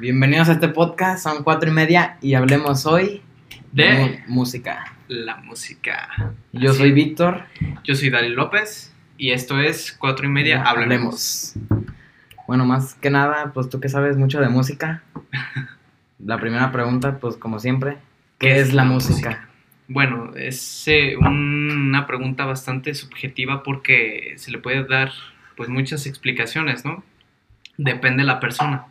Bienvenidos a este podcast, son cuatro y media y hablemos hoy De música. la música. Yo Así soy. Víctor. Yo soy Dali López y esto es cuatro y media. Hablemos. Bueno, más que nada, pues tú que sabes mucho de música. La primera pregunta, pues como siempre, ¿qué es la música? Bueno, es eh, una pregunta bastante subjetiva porque se le puede dar pues muchas explicaciones, ¿no? Depende de la persona.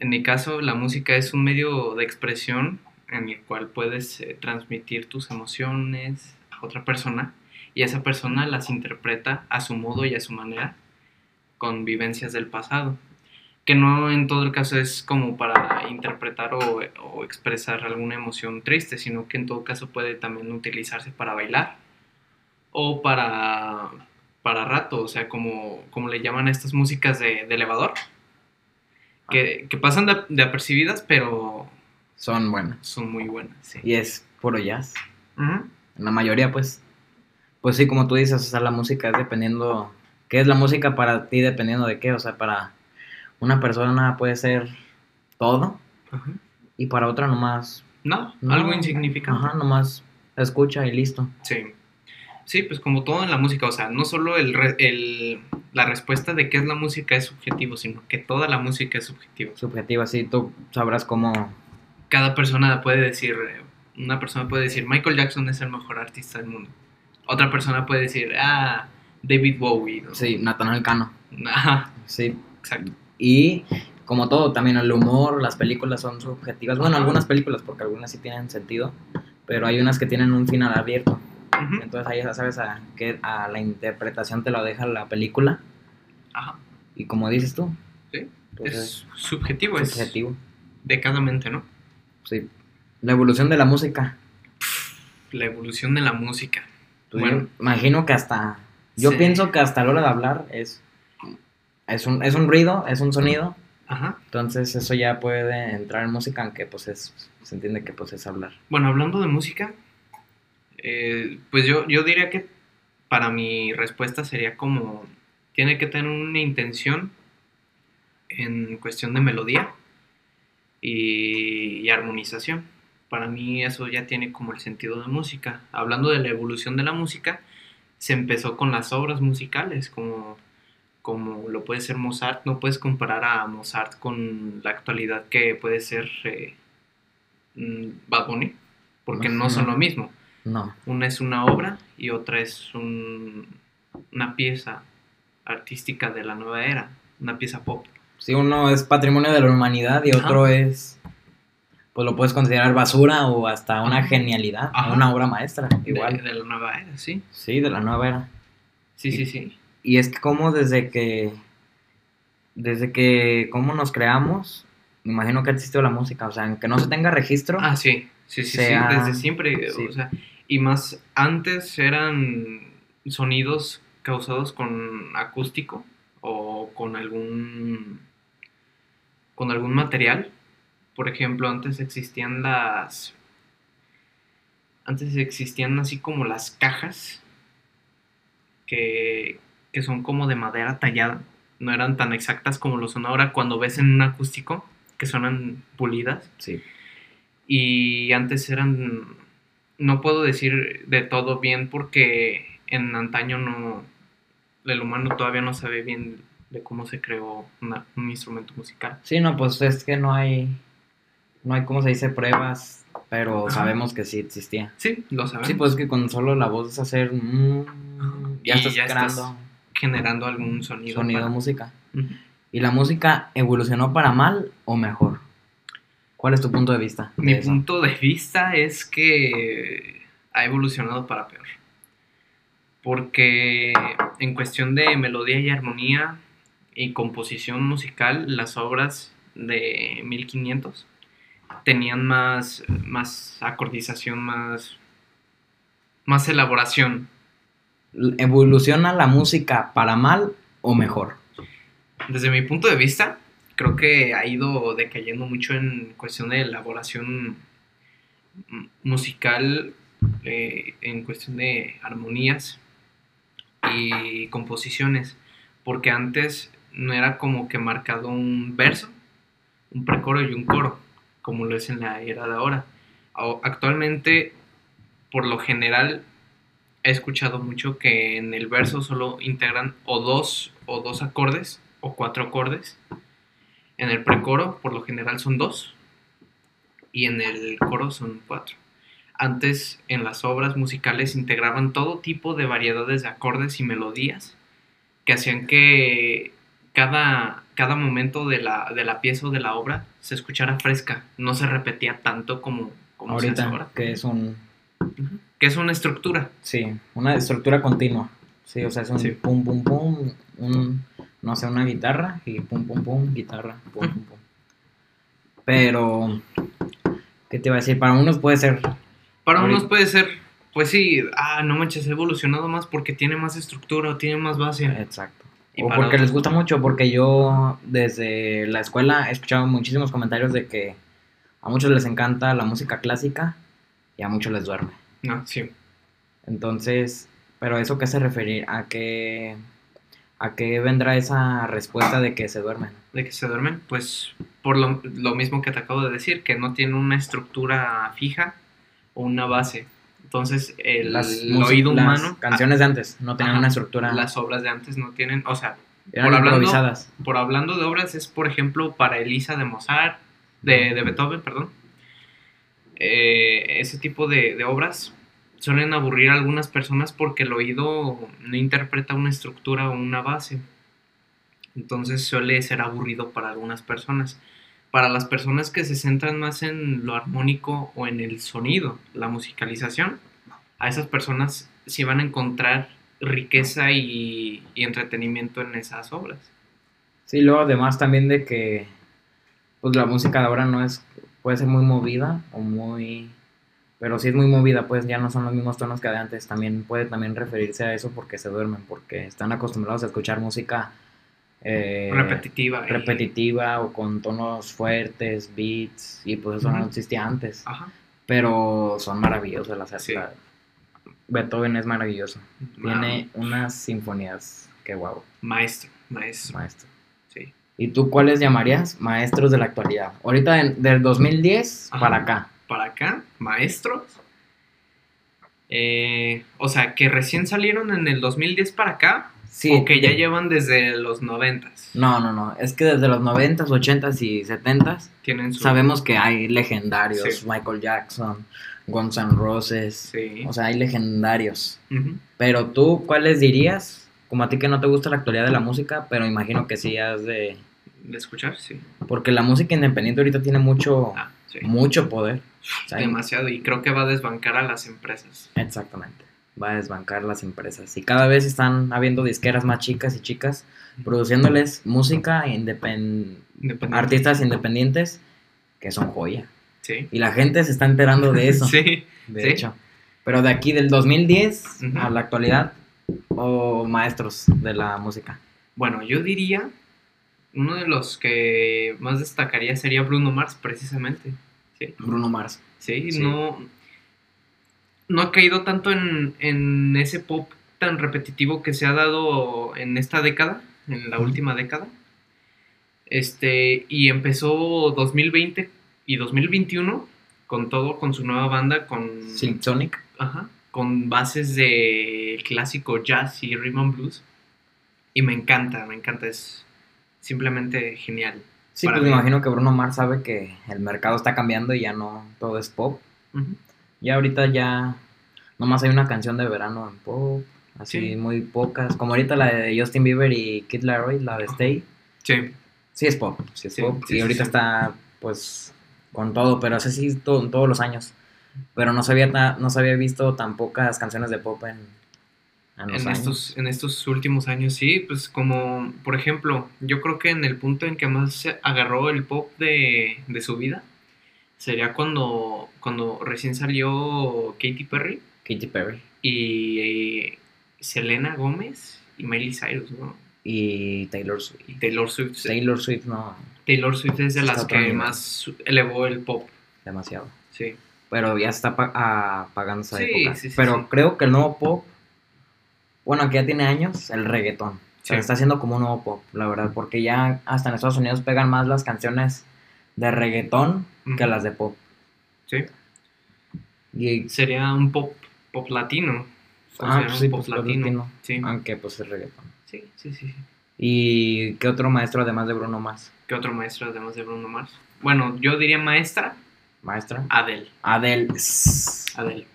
En mi caso, la música es un medio de expresión en el cual puedes eh, transmitir tus emociones a otra persona y esa persona las interpreta a su modo y a su manera con vivencias del pasado. Que no en todo caso es como para interpretar o, o expresar alguna emoción triste, sino que en todo caso puede también utilizarse para bailar o para, para rato, o sea, como, como le llaman a estas músicas de, de elevador, que, que pasan de, de apercibidas, pero Son buenas. son muy buenas. Sí. Y es puro jazz. En la mayoría, pues. Pues sí, como tú dices, o sea, la música es dependiendo. ¿Qué es la música para ti dependiendo de qué? O sea, para una persona puede ser todo y para otra nomás. No, no, algo insignificante. Ajá, nomás escucha y listo. Sí. Sí, pues como todo en la música, o sea, no solo el, re- el- la respuesta de qué es la música es subjetivo, sino que toda la música es subjetiva. Subjetiva, sí, tú sabrás cómo. Cada persona puede decir, eh, una persona puede decir, Michael Jackson es el mejor artista del mundo. Otra persona puede decir, ah, David Bowie. ¿no? Sí, Natanael Cano. Ajá, Sí. exacto. Y como todo, también el humor, las películas son subjetivas. Bueno, algunas películas, porque algunas sí tienen sentido, pero hay unas que tienen un final abierto. Entonces ahí ya sabes a, que a la interpretación te lo deja la película. Ajá. Y como dices tú, Sí, pues es subjetivo, es subjetivo. de cada mente, ¿no? Sí. La evolución de la música. La evolución de la música. Pues Bueno. imagino que hasta. Yo Sí. pienso que hasta la hora de hablar es. Es un, es un ruido, es un sonido. Ajá. Entonces eso ya puede entrar en música, aunque pues es. Se entiende que pues es hablar. Bueno, hablando de música, eh, pues yo, yo diría que para mi respuesta sería como, tiene que tener una intención en cuestión de melodía y, y armonización. Para mí eso ya tiene como el sentido de música. Hablando de la evolución de la música, se empezó con las obras musicales, como, como lo puede ser Mozart. No puedes comparar a Mozart con la actualidad que puede ser eh, mm, Bad Bunny, porque no son lo mismo. No. Una es una obra y otra es un- una pieza artística de la nueva era, una pieza pop. Si uno es patrimonio de la humanidad y Ajá. otro es. Pues lo puedes considerar basura o hasta una Ajá. genialidad, Ajá. una obra maestra. Igual. De, la nueva era, sí. Sí, de la nueva era. Sí, sí, sí. Y es que como desde que, desde que, cómo nos creamos, me imagino que ha existido la música, o sea, aunque no se tenga registro, Ah, sí, sí, sí, sea- sí, desde siempre, sí. o sea, y más antes eran sonidos causados con acústico o con algún con algún material. Por ejemplo, antes existían las antes existían así como las cajas que, que son como de madera tallada. No eran tan exactas como lo son ahora cuando ves en un acústico, que suenan pulidas. sí, Y antes eran, no puedo decir de todo bien porque en antaño no, el humano todavía no sabe bien de cómo se creó una- un instrumento musical. sí, no, pues es que no hay, no hay, ¿cómo se dice? Pruebas, pero Ajá. sabemos que sí existía. Sí, lo sabemos. Sí, pues es que con solo la voz es hacer, mm, ya Y estás ya estás creando generando algún sonido. sonido para- música. ¿Y la música evolucionó para mal o mejor? ¿Cuál es tu punto de vista? de Mi eso? punto de vista es que ha evolucionado para peor. Porque en cuestión de melodía y armonía y composición musical, las obras de 1500 tenían más, más acordización, más, más elaboración. ¿Evoluciona la música para mal o mejor? Desde mi punto de vista, creo que ha ido decayendo mucho en cuestión de elaboración musical, eh, en cuestión de armonías y composiciones, porque antes no era como que marcado un verso, un precoro y un coro, como lo es en la era de ahora. Actualmente, por lo general, he escuchado mucho que en el verso solo integran o dos o dos acordes o cuatro acordes. En el precoro, por lo general, son dos. Y en el coro son cuatro. Antes, en las obras musicales, integraban todo tipo de variedades de acordes y melodías que hacían que cada, cada momento de la, de la pieza o de la obra se escuchara fresca. No se repetía tanto como, como se hace Ahorita, ahora. que es un. Que es una estructura. sí, una estructura continua. Sí, o sea, es un Sí. pum, pum, pum, un, no sé, una guitarra y pum, pum, pum, guitarra, pum, pum, pum. Pero, ¿qué te iba a decir? Para unos puede ser, Para Ahorita- unos puede ser, pues sí, ah, no manches, ha evolucionado más porque tiene más estructura tiene más base. exacto. Y O porque les gusta mucho, porque yo desde la escuela he escuchado muchísimos comentarios de que a muchos les encanta la música clásica y a muchos les duerme. No, sí. Entonces, pero eso qué se referir, a qué a qué vendrá esa respuesta de que se duermen. De que se duermen, pues por lo, lo mismo que te acabo de decir, que no tiene una estructura fija o una base. Entonces, el, Las, el músic- oído las humano, canciones de antes no tenían Ajá. una estructura, las obras de antes no tienen, o sea, eran por hablando- improvisadas. por hablando de obras, es por ejemplo para Elisa de Mozart, de, de Beethoven, perdón. Eh, ese tipo de, de obras suelen aburrir a algunas personas porque el oído no interpreta una estructura o una base. Entonces suele ser aburrido para algunas personas. Para las personas que se centran más en lo armónico o en el sonido, la musicalización, a esas personas sí van a encontrar riqueza y, y entretenimiento en esas obras. Sí, luego además también de que pues la música de ahora no es puede ser muy movida o muy pero si es muy movida, pues ya no son los mismos tonos que de antes. También puede también referirse a eso porque se duermen, porque están acostumbrados a escuchar música eh, repetitiva. y- repetitiva o con tonos fuertes, beats, y pues eso no existía antes. Ajá. Pero son maravillosas las Sí. la- Beethoven es maravilloso. Ma- Tiene unas sinfonías que guau, Maestro, maestro. maestro. Sí. ¿Y tú cuáles llamarías maestros de la actualidad? Ahorita en- del 2010 Ajá. para acá. Para acá, maestros. Eh, o sea, que recién salieron en el 2010 para acá. Sí. o que ya llevan desde los 90 No, no, no. Es que desde los 90s, 80s y 70s Tienen su. sabemos que hay legendarios. Sí. Michael Jackson, Guns N' Roses. Sí. O sea, hay legendarios. Pero tú, ¿cuáles dirías? Como a ti que no te gusta la actualidad de la música, pero imagino que sí has de... De escuchar, sí. Porque la música independiente ahorita tiene mucho, Ah, sí. mucho poder. Demasiado. Y creo que va a desbancar a las empresas. Exactamente. Va a desbancar las empresas. Y cada vez están habiendo disqueras más chicas y chicas produciéndoles música independ... Independiente. artistas independientes que son joya. Sí. Y la gente se está enterando de eso. Sí. De sí. hecho. Pero de aquí del 2010 Ujú. a la actualidad, o maestros de la música. Bueno, yo diría. Uno de los que más destacaría sería Bruno Mars, precisamente. Sí. Bruno Mars. Sí, Sí. no. No ha caído tanto en, en ese pop tan repetitivo que se ha dado en esta década, en la última década. Este, y empezó 2020 y 2021 con todo, con su nueva banda, con, Silk Sonic. ajá, con bases de clásico jazz y rhythm and blues. Y me encanta, me encanta, es simplemente genial. Sí, pues me imagino que Bruno Mars sabe que el mercado está cambiando y ya no todo es pop. Ujú. Ya ahorita ya nomás hay una canción de verano en pop, así Sí. muy pocas. Como ahorita la de Justin Bieber y Kid Laroi, la de. Stay. Sí, Sí es pop, sí es Sí, pop. sí, y ahorita está pues con todo, pero así sí to- todos los años. Pero no se había, no se había visto tan pocas canciones de pop en, en estos, en estos últimos años, sí, pues como, por ejemplo, yo creo que en el punto en que más se agarró el pop de, de su vida, sería cuando, cuando recién salió Katy Perry Katy Perry y eh, Selena Gómez y Miley Cyrus, ¿no? y Taylor Swift. Y Taylor Swift. Taylor Swift no, Taylor Swift es de Está las que más elevó el pop, demasiado. sí. Pero ya está pa- apagando esa Sí, época. sí, sí, Pero creo que el nuevo pop, bueno, que ya tiene años, el reggaetón. Sí. está haciendo como un nuevo pop, la verdad, porque ya hasta en Estados Unidos pegan más las canciones de reggaetón que las de pop. Sí. Y, Sería un pop, pop latino. ah, pues sí, pop pues latino. latino. Sí. Aunque pues es reggaetón. sí, sí, sí. ¿Y qué otro maestro además de Bruno Mars? ¿Qué otro maestro además de Bruno Mars? Bueno, yo diría maestra, ¿Maestra? Adele. Adele. Adele.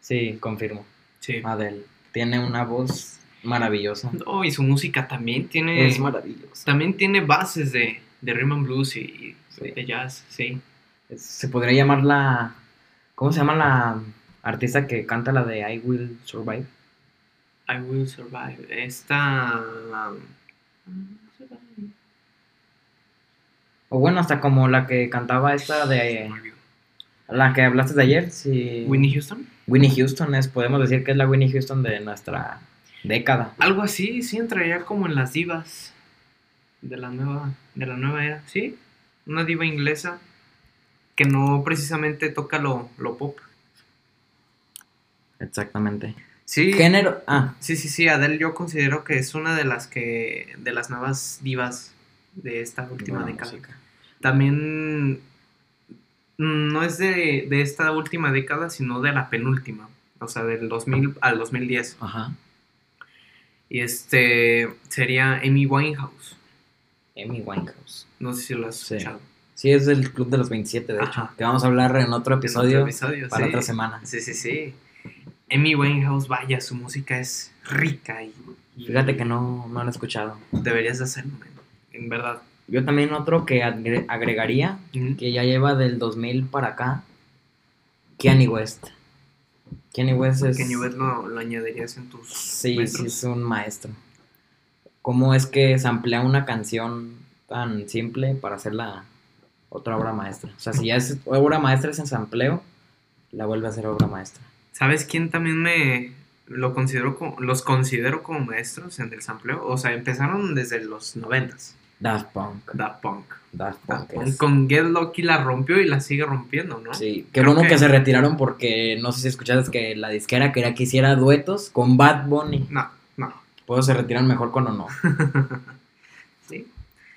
Sí, confirmo. Sí. Adele. Tiene una voz maravillosa. Oh, y su música también tiene. Es maravillosa. también tiene bases de, de rhythm and blues y, y Sí. de jazz, sí. Es- Se podría llamar la. ¿Cómo se llama la artista que canta la de I Will Survive? I will survive. Esta. O bueno, hasta como la que cantaba esta de. La que hablaste de ayer, sí. Winnie Houston. Winnie Houston es, podemos decir que es la Winnie Houston de nuestra década. Algo así, sí entraría como en las divas de la nueva, de la nueva era, sí. Una diva inglesa que no precisamente toca lo, lo pop. Exactamente. Sí, Género. Ah, sí, sí, sí. Adele yo considero que es una de las que de las nuevas divas de esta última buena década. música. También no es de, de esta última década, sino de la penúltima. O sea, del 2000 al 2010. Ajá. Y este sería Amy Winehouse. Amy Winehouse. No sé si lo has Sí. escuchado. Sí, es del Club de los 27, de hecho. Que vamos a hablar en otro En episodio, otro episodio, para sí. otra semana. Sí, sí, sí. Amy Winehouse, vaya, su música es rica y, y Fíjate que no, no lo he escuchado. deberías de hacerlo, en verdad. Yo también otro que agre- agregaría, que ya lleva del 2000 para acá, Kanye West. Kanye West es... Kanye West lo, lo añadirías en tus Sí, sí, es un maestro. ¿Cómo es que se amplía una canción tan simple para hacerla otra obra maestra? O sea, si ya es obra maestra es en sampleo, la vuelve a hacer obra maestra. ¿Sabes quién también me lo considero como, los considero como maestros en el sampleo? O sea, empezaron desde los noventas. Daft Punk. Daft Punk. Daft Daft Punk es- con Get Lucky la rompió y la sigue rompiendo, ¿no? Sí, qué Creo bueno que... que- se retiraron porque no sé si escuchaste que la disquera quería que hiciera duetos con Bad Bunny. No, no. Pues se retiran mejor con o no. Sí,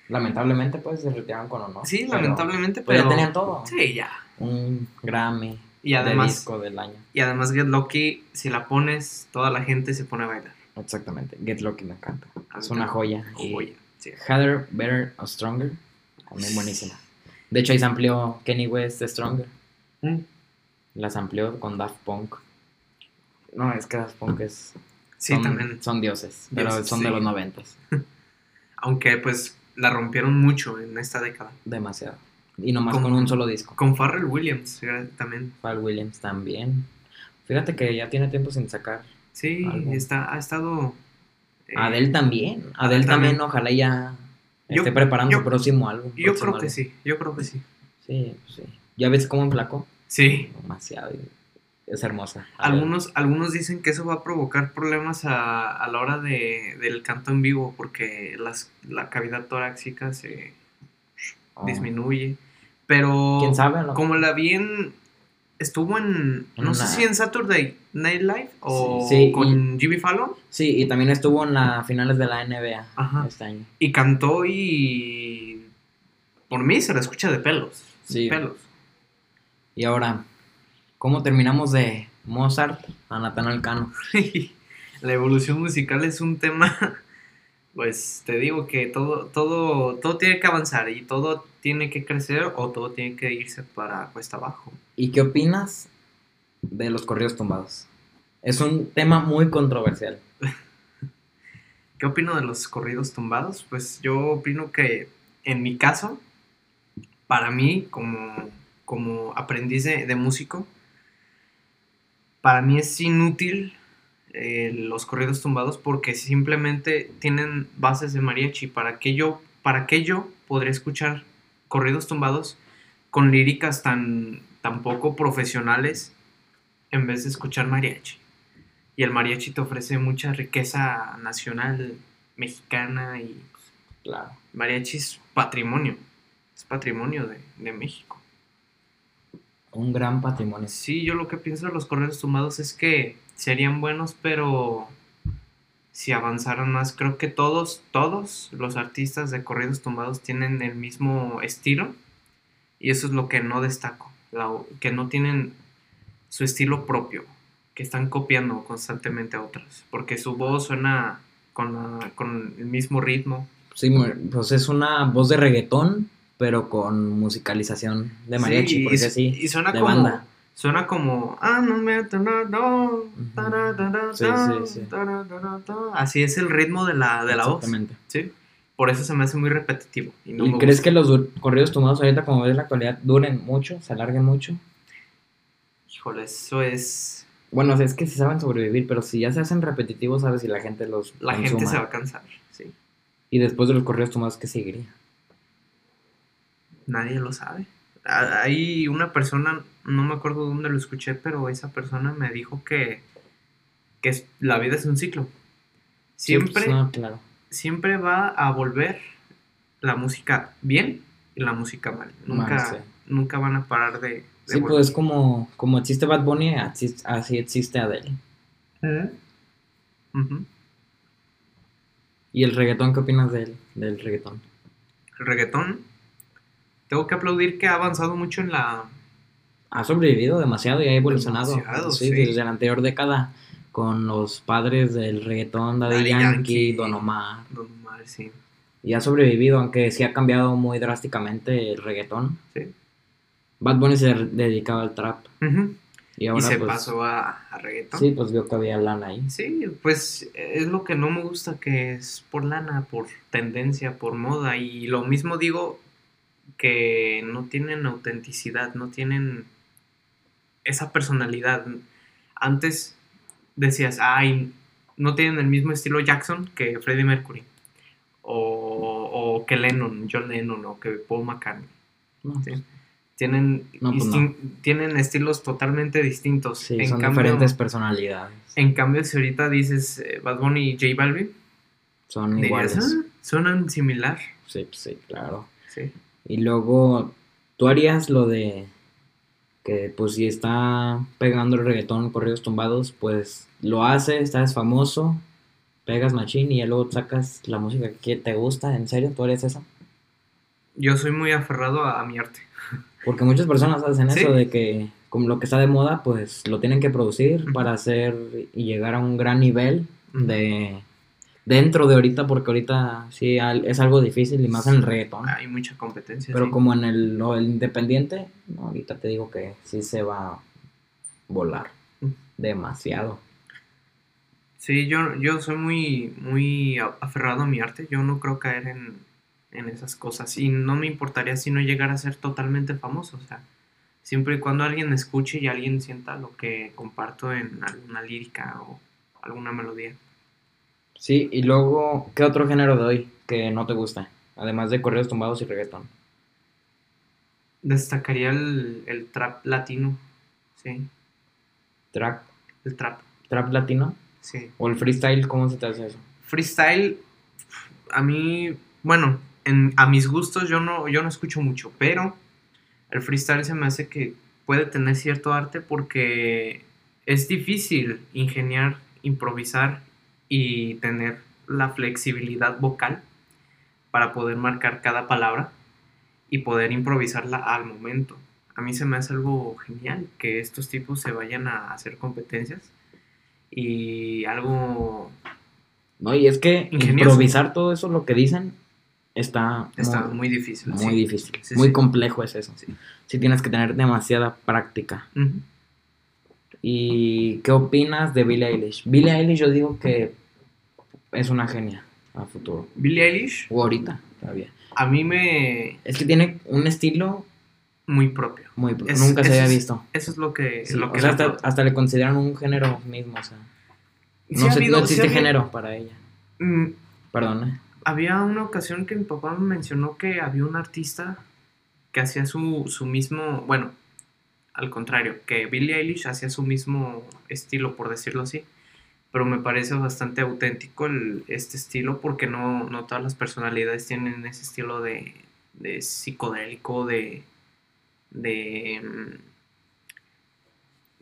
Lamentablemente, pues se retiraron con o no. sí Pero, lamentablemente, pues, pero... ya tenían todo. Sí, ya. Un Grammy Y de además, disco del año. y además Get Lucky, si la pones, toda la gente se pone a bailar. Exactamente. Get Lucky me encanta. Es una joya. Y Joya, sí. Harder, Better or Stronger. También buenísima. De hecho, ahí se amplió Kenny West Stronger. Mm. Las amplió con Daft Punk. No, es que Daft Punk es. Sí, son, también. Son dioses. Pero Dioses, son de los noventas. Aunque pues la rompieron mucho en esta década. Demasiado. Y nomás Con- con un solo disco. Con Pharrell Williams también. Pharrell Williams también. Fíjate que ya tiene tiempo sin sacar. Sí, Algo. está, ha estado... eh, Adele también. Adele también, también. ojalá ya Yo- esté preparando su próximo álbum. Yo próximo creo que sí, yo creo que sí. Sí, pues sí. ¿Ya ves cómo emplacó? Sí. Demasiado. Es hermosa. Algunos, algunos dicen que eso va a provocar problemas a, a la hora de, del canto en vivo porque las, la cavidad torácica se Oh. disminuye. Pero ¿Quién sabe? ¿no? como la vi en... Estuvo en... En No sé si en Saturday Night Live o Sí, sí, con Jimmy Fallon. Sí, y también estuvo en las finales de la NBA Ajá. este año. Y cantó y... Por mí se la escucha de pelos. Sí. Pelos. Y ahora, ¿cómo terminamos de Mozart a Natanael Cano? la evolución musical es un tema, pues te digo que todo, todo, todo tiene que avanzar y todo tiene que crecer o todo tiene que irse para cuesta abajo. ¿Y qué opinas de los corridos tumbados? Es un tema muy controversial. ¿Qué opino de los corridos tumbados? Pues yo opino que en mi caso, para mí como, como aprendiz de, de músico, para mí es inútil eh, los corridos tumbados porque simplemente tienen bases de mariachi. ¿Para qué yo, para qué yo podría escuchar corridos tumbados con líricas tan, tan poco profesionales en vez de escuchar mariachi? Y el mariachi te ofrece mucha riqueza nacional mexicana y pues, Claro. mariachi es patrimonio. Es patrimonio de, de México. Un gran patrimonio. Sí, yo lo que pienso de los corridos tumbados es que serían buenos, pero si avanzaran más, creo que todos, todos los artistas de corridos tumbados tienen el mismo estilo Y eso es lo que no destaco, la- que no tienen su estilo propio, que están copiando constantemente a otras, porque su voz suena con, la- con el mismo ritmo. Sí, pues es una voz de reggaetón, pero con musicalización de mariachi, Sí, porque y, así, y suena de como banda. suena como ah así es el ritmo de la de la voz Exactamente. sí por eso se me hace muy repetitivo y no ¿Y me crees gusta. que los corridos tumbados ahorita, como ves la actualidad, duren mucho, se alarguen mucho? híjole eso es Bueno, es que se saben sobrevivir, pero si ya se hacen repetitivos, sabes si la gente los la consuma. gente se va a cansar sí Y después de los corridos tumbados, ¿qué seguiría? Nadie lo sabe hay una persona no me acuerdo dónde lo escuché pero esa persona me dijo que que la vida es un ciclo Sí, pues, siempre no, claro. siempre va a volver la música bien y la música mal. Nunca, Mal, sí. nunca van a parar de, de Sí, volver. pues como, como existe Bad Bunny, así, así existe Adele. ¿Y el reggaetón qué opinas del, del reggaetón? El reggaetón, tengo que aplaudir que ha avanzado mucho en la... Ha sobrevivido demasiado y ha evolucionado. Sí, sí. desde la anterior década con los padres del reggaetón, Daddy, Daddy Yankee, Yankee. Don Omar. Don Omar, sí. Y ha sobrevivido, aunque sí ha cambiado muy drásticamente el reggaetón. Sí. Bad Bunny se dedicaba al trap. Ujú. Y Y, ahora se pues, pasó a, a reggaetón. Sí, pues vio que había lana ahí. Sí, pues es lo que no me gusta, que es por lana, por tendencia, por moda. Y lo mismo digo que no tienen autenticidad, no tienen esa personalidad. Antes decías, ay, no tienen el mismo estilo Jackson que Freddie Mercury. O, o que Lennon, John Lennon, o que Paul McCartney. No, Sí. Tienen, No, pues instin- tienen estilos totalmente distintos. Sí, En son cambio- diferentes personalidades. en cambio, si ahorita dices eh, Bad Bunny y J Balvin, Son iguales. "Ah, suenan similar. Sí, pues, sí, claro. Sí. Y luego, ¿tú harías lo de que pues si está pegando el reggaetón corridos tumbados, pues lo haces, estás famoso, pegas machín y ya luego sacas la música que te gusta? ¿En serio? ¿Tú harías eso? Yo soy muy aferrado a, a mi arte. Porque muchas personas hacen Sí. eso de que como lo que está de moda, pues lo tienen que producir para hacer y llegar a un gran nivel de dentro de ahorita, porque ahorita sí al- es algo difícil y más en el reggaetón. Hay mucha competencia. Pero sí. como en el, lo- el independiente, no, ahorita te digo que sí se va a volar Mm. demasiado. Sí, yo, yo soy muy, muy aferrado a mi arte. Yo no creo caer en, en esas cosas. Y no me importaría si no llegara a ser totalmente famoso. O sea, siempre y cuando alguien escuche y alguien sienta lo que comparto en alguna lírica o alguna melodía. Sí, y luego, ¿qué otro género de hoy que no te gusta? Además de correos tumbados y reggaetón. Destacaría el, el trap latino. Sí, Trap, el trap. trap latino Sí. o el freestyle, ¿cómo se te hace eso? Freestyle, a mí, bueno, en, a mis gustos yo no, yo no escucho mucho, pero el freestyle se me hace que puede tener cierto arte porque es difícil ingeniar, improvisar y tener la flexibilidad vocal para poder marcar cada palabra y poder improvisarla al momento. A mí se me hace algo genial que estos tipos se vayan a hacer competencias y algo No, y es que Ingenioso. improvisar todo eso, lo que dicen, está, está muy, muy difícil. muy sí. difícil. Sí, muy sí. complejo es eso. Sí. Tienes que tener demasiada práctica. ¿Y qué opinas de Billie Eilish? Billie Eilish yo digo que es una genia a futuro. Billie Eilish, O ahorita, todavía. a mí me... Es que tiene un estilo muy propio. muy... Es- nunca se había es- visto. Eso es lo que... Sí, lo o que sea, hasta, hasta le consideran un género mismo, o sea. No, ha se- habido- no sí existe género para ella. Mm, Perdón, ¿eh? había una ocasión que mi papá me mencionó que había un artista que hacía su, su mismo... Bueno, al contrario, que Billie Eilish hacía su mismo estilo, por decirlo así. Pero me parece bastante auténtico el- este estilo porque no, no todas las personalidades tienen ese estilo de, de psicodélico, de, de, mm,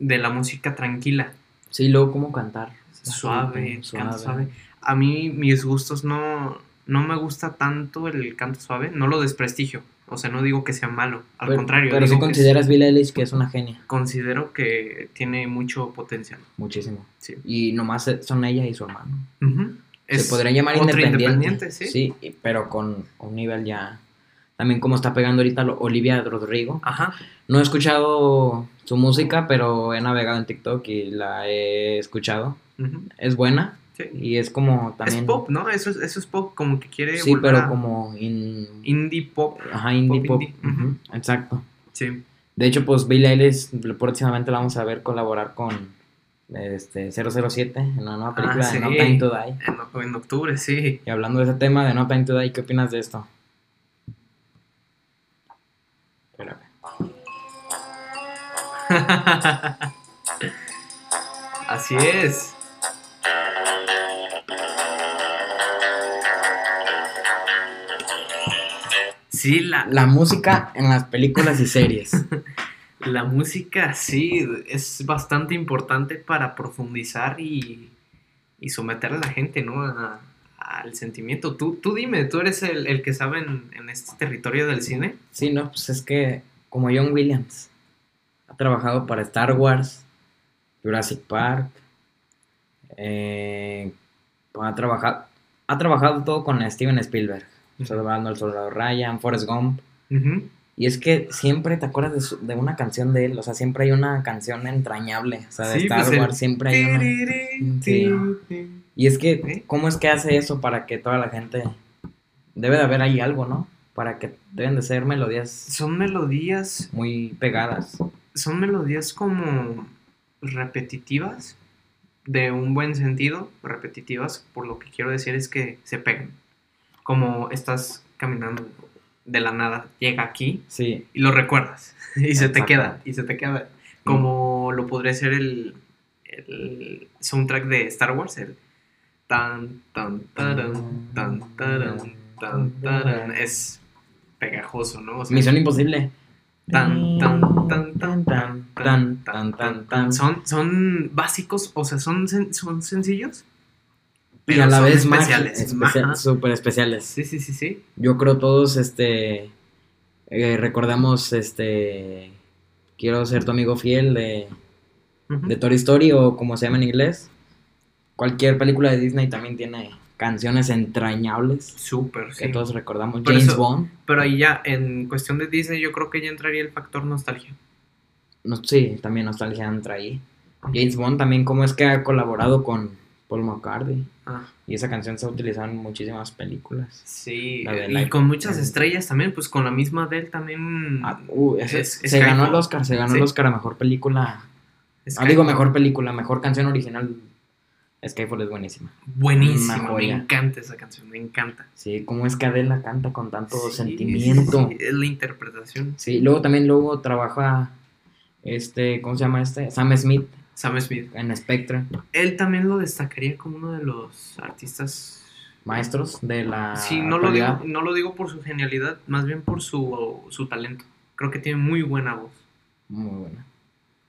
de la música tranquila, Sí, luego cómo cantar. suave, Así, canta suave. A mí mis gustos no, no me gusta tanto el canto suave, no lo desprestigio. O sea, no digo que sea malo, al Pero- contrario. Pero digo sí que consideras Billie Eilish que es una genia. considero que tiene mucho potencial. Muchísimo. Sí. Y nomás son ella y su hermano. Se podría llamar otro independiente. sí. y- pero con un nivel ya. También como está pegando ahorita Olivia Rodrigo. Ajá. No he escuchado su música, pero he navegado en TikTok y la he escuchado. Es buena sí. y es como también. Es pop, ¿no? Eso es, eso es pop, como que quiere Sí, pero a como in- indie pop. Ajá, indie pop indie. Exacto. Sí. De hecho, pues Billie Eilish próximamente la vamos a ver colaborar con este 007 en la nueva película Ah, de No. Time to Die. En octubre, sí. Y hablando de ese tema de No Time to Die, ¿qué opinas de esto? Espérame. Así es. Sí, la, La música en las películas y series. la música sí es bastante importante para profundizar y, y someter a la gente, ¿no? A- al sentimiento. Tú, tú dime, tú eres el, el que sabe en, en este territorio del cine. Sí, no, pues es que como John Williams ha trabajado para Star Wars, Jurassic Park, eh, ha trabajado ha trabajado todo con Steven Spielberg, Salvando al Soldado Ryan, Forrest Gump. Y es que siempre te acuerdas de, su- de una canción de él, o sea, siempre hay una canción entrañable, o sea, de Sí, Star pues el- Wars, siempre hay una... Sí. Y es que. ¿cómo es que hace eso para que toda la gente... Debe de haber ahí algo, ¿no? Para que deben de ser melodías Son melodías muy pegadas. son melodías como repetitivas, de un buen sentido, repetitivas, por lo que quiero decir es que se pegan. Como estás caminando de la nada, llega aquí Sí, y lo recuerdas y se te queda, y se te queda. Como lo podría ser el, el soundtrack de Star Wars, el tan, tan, taran, tan, taran, tan, taran. Es pegajoso, ¿no? O sea, Misión Imposible. tan, tan, tan, tan, tan, tan, tan, tan, tan. Son, son básicos, o sea, son, sen- son sencillos. Y a la son vez más especiales. especial- súper especiales. Sí, sí, sí, sí. Yo creo todos, este, eh, recordamos, este, quiero ser tu amigo fiel de, de Toy Story o como se llama en inglés. Cualquier película de Disney también tiene canciones entrañables Súper, sí. que todos recordamos. Por James eso- Bond, Pero ahí ya, en cuestión de Disney, yo creo que ya entraría el factor nostalgia. no, sí, también nostalgia entra ahí. James Bond también, como es que ha colaborado con Paul McCartney. Ah, Y esa canción se ha utilizado en muchísimas películas. sí. La Y con muchas estrellas también, pues con la misma de él también. Ah, uh, ese- Es- es se ganó el Oscar, se ganó Sí. el Oscar a mejor película. Ah, digo mejor película, mejor canción original. Skyfall es buenísima. Buenísima, me encanta esa canción, me encanta. Sí, cómo es que Adele canta con tanto Sí, sentimiento. sí, es la interpretación. Sí, luego también luego trabaja este, ¿cómo se llama este? Sam Smith Sam Smith. en Spectre, Él también lo destacaría como uno de los artistas. maestros de la sí, no lo, digo, no lo digo por su genialidad, más bien por su, su talento. Creo que tiene muy buena voz. Muy buena.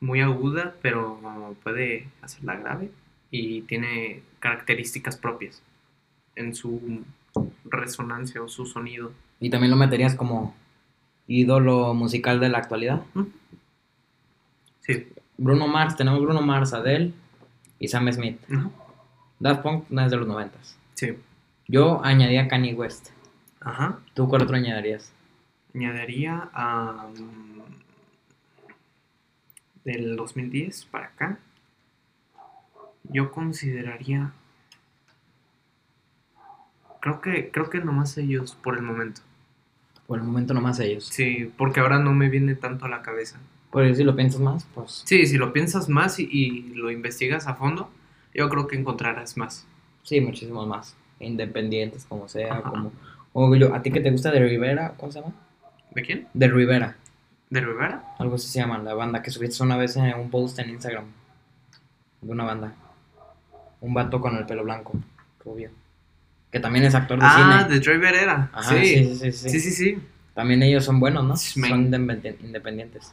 Muy aguda, pero puede hacerla grave. Y tiene características propias en su resonancia o su sonido. Y también lo meterías como ídolo musical de la actualidad. Sí. Bruno Mars, tenemos Bruno Mars, Adele y Sam Smith. Ajá. Daft Punk no es de los noventas. Sí. Yo añadía Kanye West. Ajá. ¿Tú cuál otro añadirías? Añadiría a. del 2010 para acá. Yo consideraría. Creo que, creo que nomás ellos por el momento. Por el momento nomás ellos. Sí, porque ahora no me viene tanto a la cabeza. Pero si lo piensas más, pues Sí, si lo piensas más y, y lo investigas a fondo, yo creo que encontrarás más. sí, muchísimos más. Independientes, como sea, Ajá. como... O yo, ¿a ti que te gusta de Rivera? ¿Cómo se llama? ¿De quién? De Rivera. ¿De Rivera? Algo así se llama, la banda que subiste una vez en un post en Instagram. De una banda. Un vato con el pelo blanco, rubio. Que también es actor de Ah, cine. de Troy. Ajá, sí. sí, sí, sí, sí. sí. También ellos son buenos, ¿no? Me- Son independientes.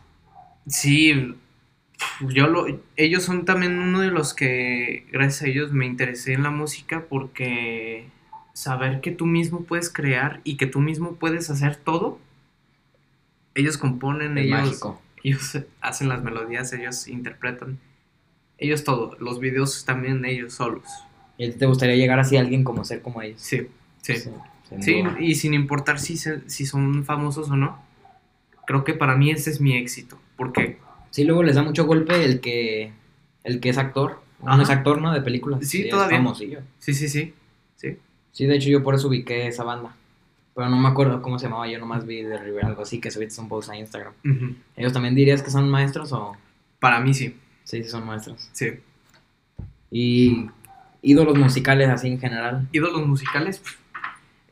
Sí, yo lo, ellos son también uno de los que, gracias a ellos, me interesé en la música porque saber que tú mismo puedes crear y que tú mismo puedes hacer todo. Ellos componen, Es ellos, mágico. ellos hacen las melodías, ellos interpretan. Ellos todo, los videos también ellos solos. ¿Y a ti te gustaría llegar así a alguien como ser como ellos? Sí, sí. Sí, y sin importar si, se- si son famosos o no, creo que para mí ese es mi éxito. Porque Sí, luego les da mucho golpe el que el que es actor. No es actor, ¿no? De películas. Sí, todavía. famosillo. sí, sí, sí. sí. Sí, de hecho yo por eso ubiqué esa banda. Pero no me acuerdo cómo se llamaba, yo nomás vi de River algo así que subiste un post a Instagram. ¿Ellos también dirías que son maestros o...? Para mí sí, Sí, sí son maestros. sí. Y ídolos musicales así en general. ídolos musicales,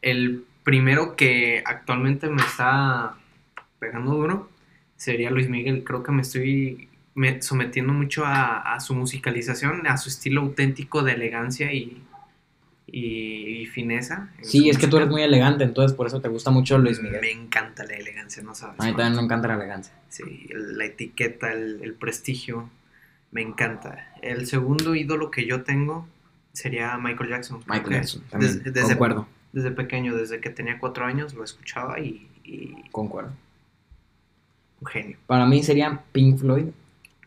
el primero que actualmente me está pegando duro sería Luis Miguel. Creo que me estoy me- sometiendo mucho a, a su musicalización, a su estilo auténtico de elegancia y, y, y fineza. Sí, es que tú eres muy elegante, entonces por eso te gusta mucho Luis Miguel. Me encanta la elegancia, no sabes. A mí también me encanta la elegancia. Sí, la etiqueta, el, el prestigio, me encanta. El segundo ídolo que yo tengo sería Michael Jackson. Michael Jackson, también. desde- desde- Concuerdo, desde pequeño, desde que tenía cuatro años, lo escuchaba y, y concuerdo. Un genio. Para mí sería Pink Floyd.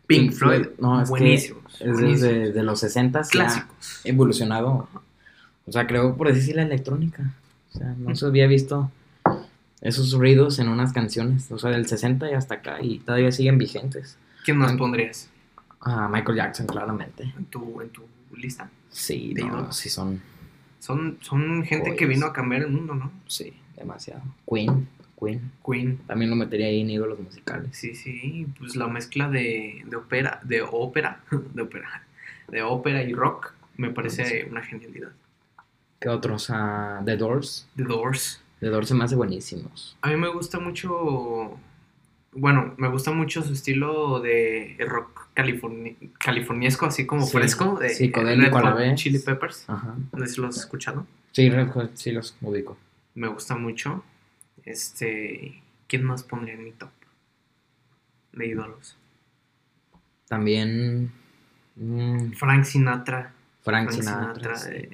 Pink Floyd, no, es que buenísimos. Es buenísimos. desde de los 60 clásicos. evolucionado. O sea, creo por decir la electrónica. O sea, no se había visto esos ruidos en unas canciones. O sea, del 60 y hasta acá. Y todavía siguen vigentes. ¿Quién más pondrías Ah, Michael Jackson, claramente. en tu, en tu lista? Sí, De no, sí son. Son, son gente que vino a cambiar el mundo, ¿no? Sí, demasiado. Queen, Queen. Queen. También lo metería ahí en ídolos musicales. Sí, sí, pues la mezcla de, de ópera, de ópera, de ópera, de ópera y rock me parece Sí. una genialidad. ¿Qué otros? Ah, The Doors. The Doors. The Doors se me hace buenísimos. A mí me gusta mucho, bueno, me gusta mucho su estilo de rock californi- californiesco, así como Sí, fresco, de Red a la Hot vez. Chili Peppers. Ajá. No sé si lo has escuchado. Sí, Red Hot, sí los ubico. Me gusta mucho. Este, ¿quién más pondría en mi top de ídolos? También. mm, Frank Sinatra. Frank, Frank Sinatra. sí. eh,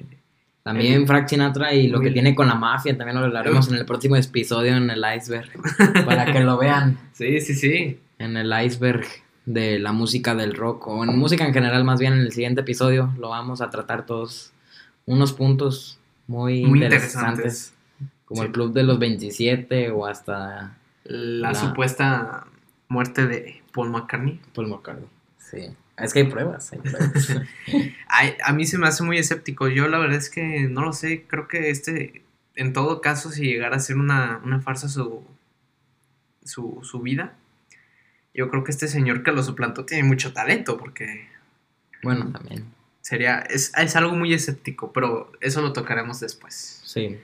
También Frank Sinatra y lo que tiene con la mafia, también lo hablaremos en el próximo episodio en el iceberg. para que lo vean Sí, sí, sí. en el iceberg de la música del rock o en música en general, más bien en el siguiente episodio lo vamos a tratar todos unos puntos muy, Muy interesantes, interesantes. Como Sí. el club de los 27 o hasta La, La- supuesta muerte de Paul McCartney. Paul McCartney. Sí. Es que hay pruebas, hay pruebas. Ay, a mí se me hace muy escéptico. Yo la verdad es que no lo sé. Creo que este, en todo caso, si llegara a ser una, una farsa su, su, su vida, yo creo que este señor que lo suplantó tiene mucho talento porque bueno, también. sería, es, es algo muy escéptico, pero eso lo tocaremos después. Sí.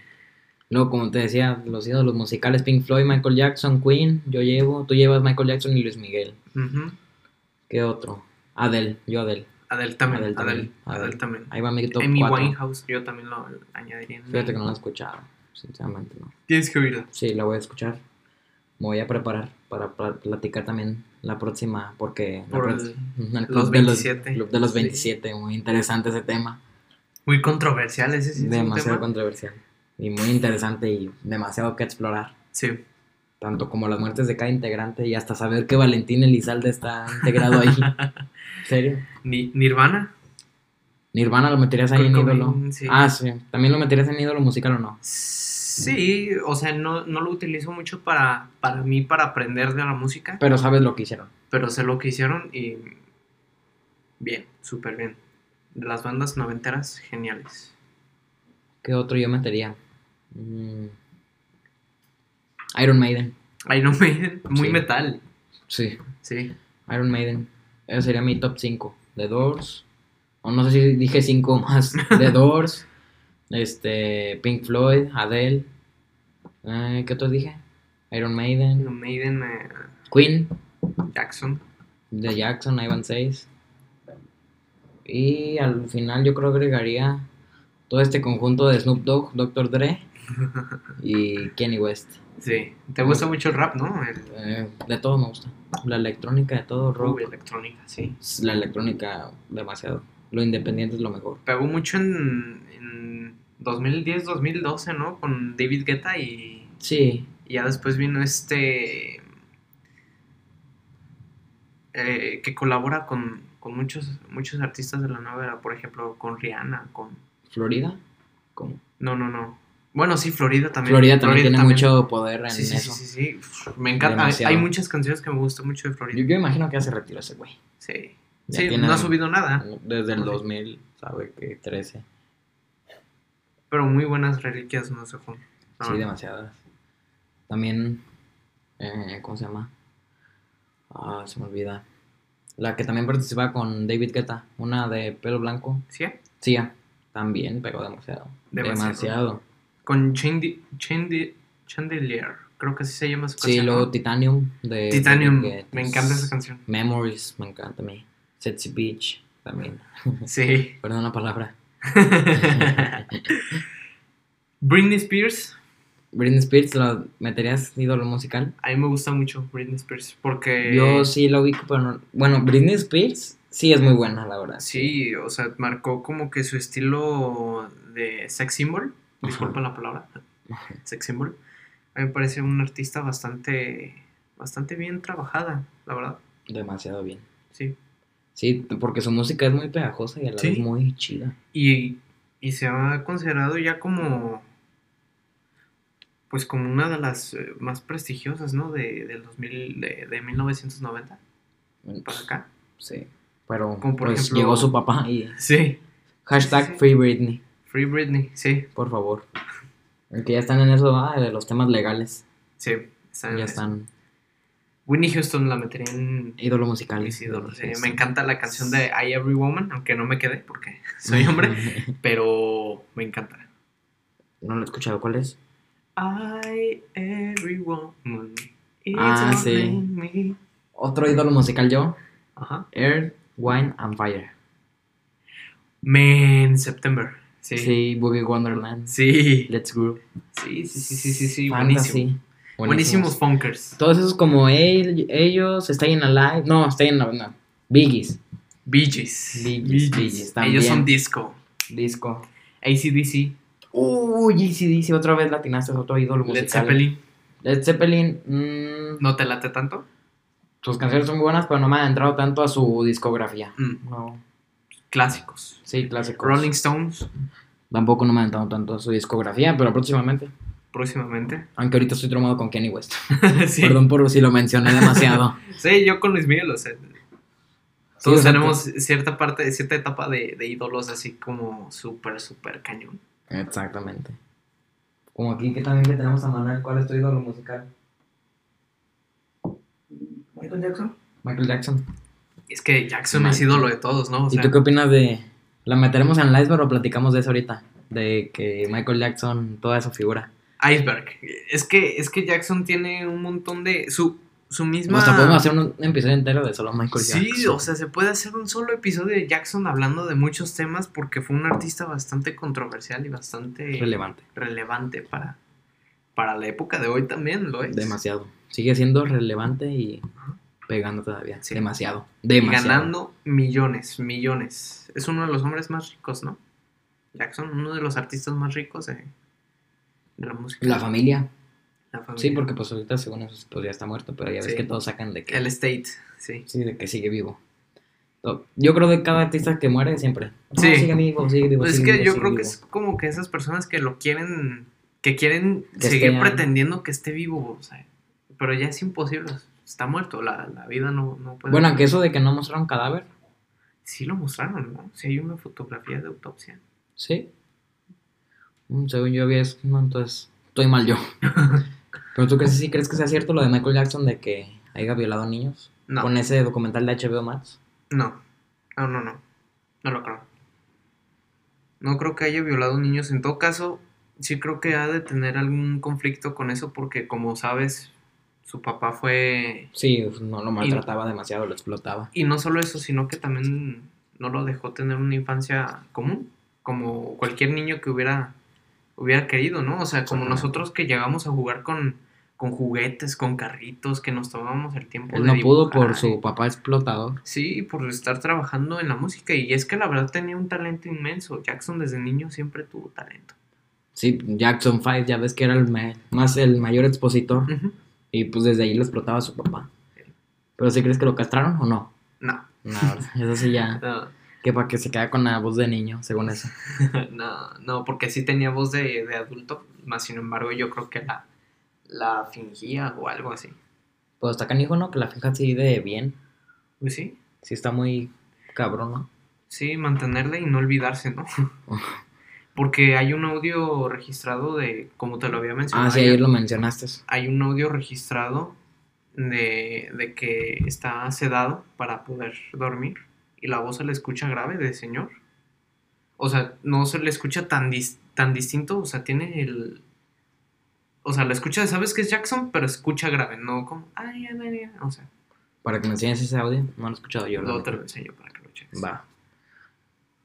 Luego, como te decía, los ídolos musicales, Pink Floyd, Michael Jackson, Queen, yo llevo, tú llevas Michael Jackson y Luis Miguel. ¿Qué otro? Adele, yo Adele. Adele también, Adele también, Adele, Adele. también. Ahí va mi top Amy 4. Winehouse, yo también lo añadiría. en mi- Fíjate que no la he escuchado, sinceramente no. Tienes que oírla. Sí, la voy a escuchar. Me voy a preparar para pla- platicar también la próxima, porque Por el- el club los de 27. club de los Sí. 27, muy interesante ese tema. Muy controversial ese sí es un demasiado tema. controversial. Y muy interesante y demasiado que explorar. Sí. Tanto como las muertes de cada integrante y hasta saber que Valentín Elizalde está integrado ahí. ¿En serio? Ni- Nirvana. Nirvana lo meterías ahí en ídolo. Sí. Ah, sí. ¿También lo meterías en ídolo musical o no? Sí, o sea, no, no lo utilizo mucho para, para mí, para aprender de la música, Pero sabes lo que hicieron. pero sé lo que hicieron y bien, súper bien. Las bandas noventeras, geniales. ¿Qué otro yo metería? Mm. Iron Maiden. Iron Maiden, muy Sí. metal, Sí. sí. Iron Maiden. Ese sería mi top 5. The Doors. O no sé si dije 5 más. The Doors. Este. Pink Floyd. Adele. Eh, ¿Qué otros dije? Iron Maiden. Iron Maiden, eh, Queen. Jackson. The Jackson, Ivan 6. Y al final yo creo agregaría todo este conjunto de Snoop Dogg, Dr. Dre y Kenny West. Sí. ¿Te gusta mucho el rap, no? El, Eh, de todo me gusta. La electrónica, de todo, rock. Uy, electrónica, sí. La electrónica, demasiado. Lo independiente es lo mejor. Pegó mucho en, en 2010, 2012, ¿no? Con David Guetta y, Sí, y ya después vino este... eh, que colabora con, con muchos, muchos artistas de la nueva era, por ejemplo, con Rihanna, con... Florida. ¿Cómo? No, no, no. Bueno, sí, Florida también. Florida también tiene mucho poder en Sí, sí, eso. sí, sí, sí. Me encanta. Hay, Demasiado. hay muchas canciones que me gustan mucho de Yo, Florida. yo imagino que ya se retiró ese güey. Sí. Ya Sí, tiene- no ha subido nada, Desde el Ok. 2000, sabe que 13. pero muy buenas reliquias nos dejó. No, Sí, demasiadas. También, eh, ¿cómo se llama? Ah, se me olvida. La que también participaba con David Guetta, una de pelo blanco. ¿Sí? Sia, también pegó demasiado. Demasiado. Demasiado. Con Chandi- Chandi- Chandelier, creo que así se llama su Sí, canción. luego ¿no? Titanium de Titanium, me encanta esa canción. Memories, me encanta a mí. Sexy Beach, también. Sí. Perdón la palabra. Britney Spears, Britney Spears, ¿lo meterías ídolo musical? a mí me gusta mucho Britney Spears porque... Yo sí lo ubico, pero no. Bueno, Britney Spears sí es muy buena, la verdad. Sí, o sea, marcó como que su estilo de sex symbol, disculpa la palabra, sex symbol. A mí me parece una artista bastante, bastante bien trabajada, la verdad. Demasiado bien. Sí. Sí, porque su música es muy pegajosa y a la Sí. vez muy chida. Y, y se ha considerado ya como, pues como una de las eh, más prestigiosas, ¿no? De, del 2000, de, de 1990 para acá. Sí. Pero Como por pues ejemplo- llegó su papá y Sí. hashtag Sí, sí. Free Britney, Free Britney, sí, por favor. Aunque ya están en eso ah, de los temas legales. sí. Está en Ya eso. están Winnie Houston la metería en ídolo musical. mis ídolos. sí. Sí, Me encanta la canción de I Every Woman, aunque no me quedé porque soy hombre, pero me encanta. no lo he escuchado, ¿cuál es? I Every Woman. It's Ah, sí. me. Otro ídolo musical yo, Ajá. Earth, Wine and Fire. Man, September. Sí. Sí. Boogie Wonderland. Sí. Let's Groove. Sí, sí, sí, sí, sí, sí, Fantasy. buenísimo. Buenísimos funkers. Todos esos como el- ellos, Staying Alive. No, Staying Alive, no. Biggies. Gees, también. Ellos son disco. Disco. ACDC. Uy, GCDC, otra vez latinaste, otro ídolo musical. Led Zeppelin. Led Zeppelin, mm, ¿No te late tanto? sus canciones son muy buenas, pero no me han entrado tanto a su discografía. Mm, No. Clásicos. Sí, clásicos. Rolling Stones. Tampoco no me han entrado tanto a su discografía, pero próximamente. Próximamente. Aunque ahorita estoy traumado con Kanye West. sí. Perdón por si lo mencioné demasiado. Sí, yo con Luis Miguel, o sea. Sí, Todos tenemos cierta parte, cierta etapa de, de ídolos así como súper, súper cañón. Exactamente. Como aquí que también que tenemos a Manuel, ¿cuál es tu ídolo musical? Michael Jackson. Michael Jackson. Es que Jackson Man. es ídolo de todos, ¿no? O ¿Y tú qué opinas de... ¿La meteremos en el iceberg o platicamos de eso ahorita? De que Michael Jackson, toda esa figura. Iceberg. Es que, es que Jackson tiene un montón de. Su, su misma. O sea, podemos hacer un episodio entero de solo Michael Sí, Jackson. o sea, se puede hacer un solo episodio de Jackson hablando de muchos temas porque fue un artista bastante controversial y bastante relevante. relevante para, para la época de hoy también lo es. Demasiado. Sigue siendo relevante y pegando todavía. Sí. Demasiado. Y ganando millones, millones. Es uno de los hombres más ricos, ¿no? Jackson, uno de los artistas más ricos de, de la música. La familia. La familia. Sí, porque pues ahorita según eso pues ya está muerto, pero ya ves que todos sacan de que... El State, sí. Sí, de que sigue vivo. Yo creo que cada artista que muere siempre. No, Sí. sigue vivo, sigue vivo. Pues es que vivo, yo sigue creo que es como que esas personas que lo quieren, que quieren Que seguir esté- pretendiendo que esté vivo, o sea, pero ya es imposible, está muerto, la, la vida no, no puede. Bueno, que eso de que no mostraron cadáver, Sí lo mostraron, ¿no? Sí hay una fotografía de autopsia. sí. Mm, Según yo había eso, no, entonces estoy mal yo. Pero tú crees, sí crees que sea cierto lo de Michael Jackson de que haya violado niños No, con ese documental de HBO Max. no, no, no, no, no lo creo. No creo que haya violado niños. En todo caso, sí creo que ha de tener algún conflicto con eso porque, como sabes, su papá fue Sí, no lo maltrataba demasiado, lo explotaba. Y no solo eso, sino que también no lo dejó tener una infancia común, como cualquier niño que hubiera, hubiera querido, ¿no? O sea, como nosotros que llegamos a jugar con, con juguetes, con carritos, que nos tomábamos el tiempo Él de no pudo por su papá explotador. Sí, por estar trabajando en la música. Y es que la verdad tenía un talento inmenso. Jackson desde niño siempre tuvo talento. Sí, Jackson 5, ya ves que era el más el mayor expositor. Y pues desde ahí lo explotaba a su papá. Pero si crees que lo castraron o no? No, No, eso sí ya. no, Que para que se quede con la voz de niño, según eso. no, no, porque sí tenía voz de, de adulto, más sin embargo yo creo que la, la fingía o algo así. Pues está canijo, ¿no? Que la fija así de bien. Pues sí, Sí está muy cabrón, ¿no? sí, mantenerla y no olvidarse, ¿no? Porque hay un audio registrado de, como te lo había mencionado, Ah, sí, ayer, lo mencionaste. hay un audio registrado de, de que está sedado para poder dormir y la voz se le escucha grave de señor. O sea, no se le escucha tan, dis- tan distinto, o sea, tiene el... O sea, lo escucha, sabes que es Jackson, pero escucha grave, no como... Ay, ay, ay, ay", o sea, Para que me enseñes ese audio. No lo he escuchado yo. la neta. te lo enseño para que lo cheques. Va.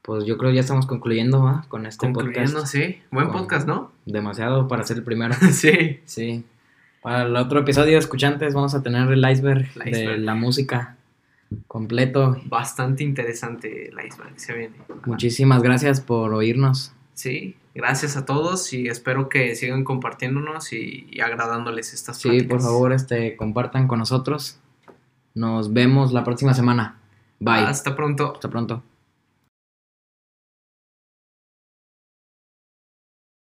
Pues yo creo que ya estamos concluyendo, ¿va? Con este Concluyendo, podcast. sí. Buen Con- podcast, ¿no? Demasiado para ser el primero. sí. Sí. Para el otro episodio, escuchantes, vamos a tener el iceberg, El de la música completo. Bastante interesante el iceberg se viene. Muchísimas gracias por oírnos. Sí, gracias a todos y espero que sigan compartiéndonos y, y agradándoles estas Sí, pláticas. por favor, este, compartan con nosotros. Nos vemos la próxima semana. Bye. Hasta pronto. Hasta pronto.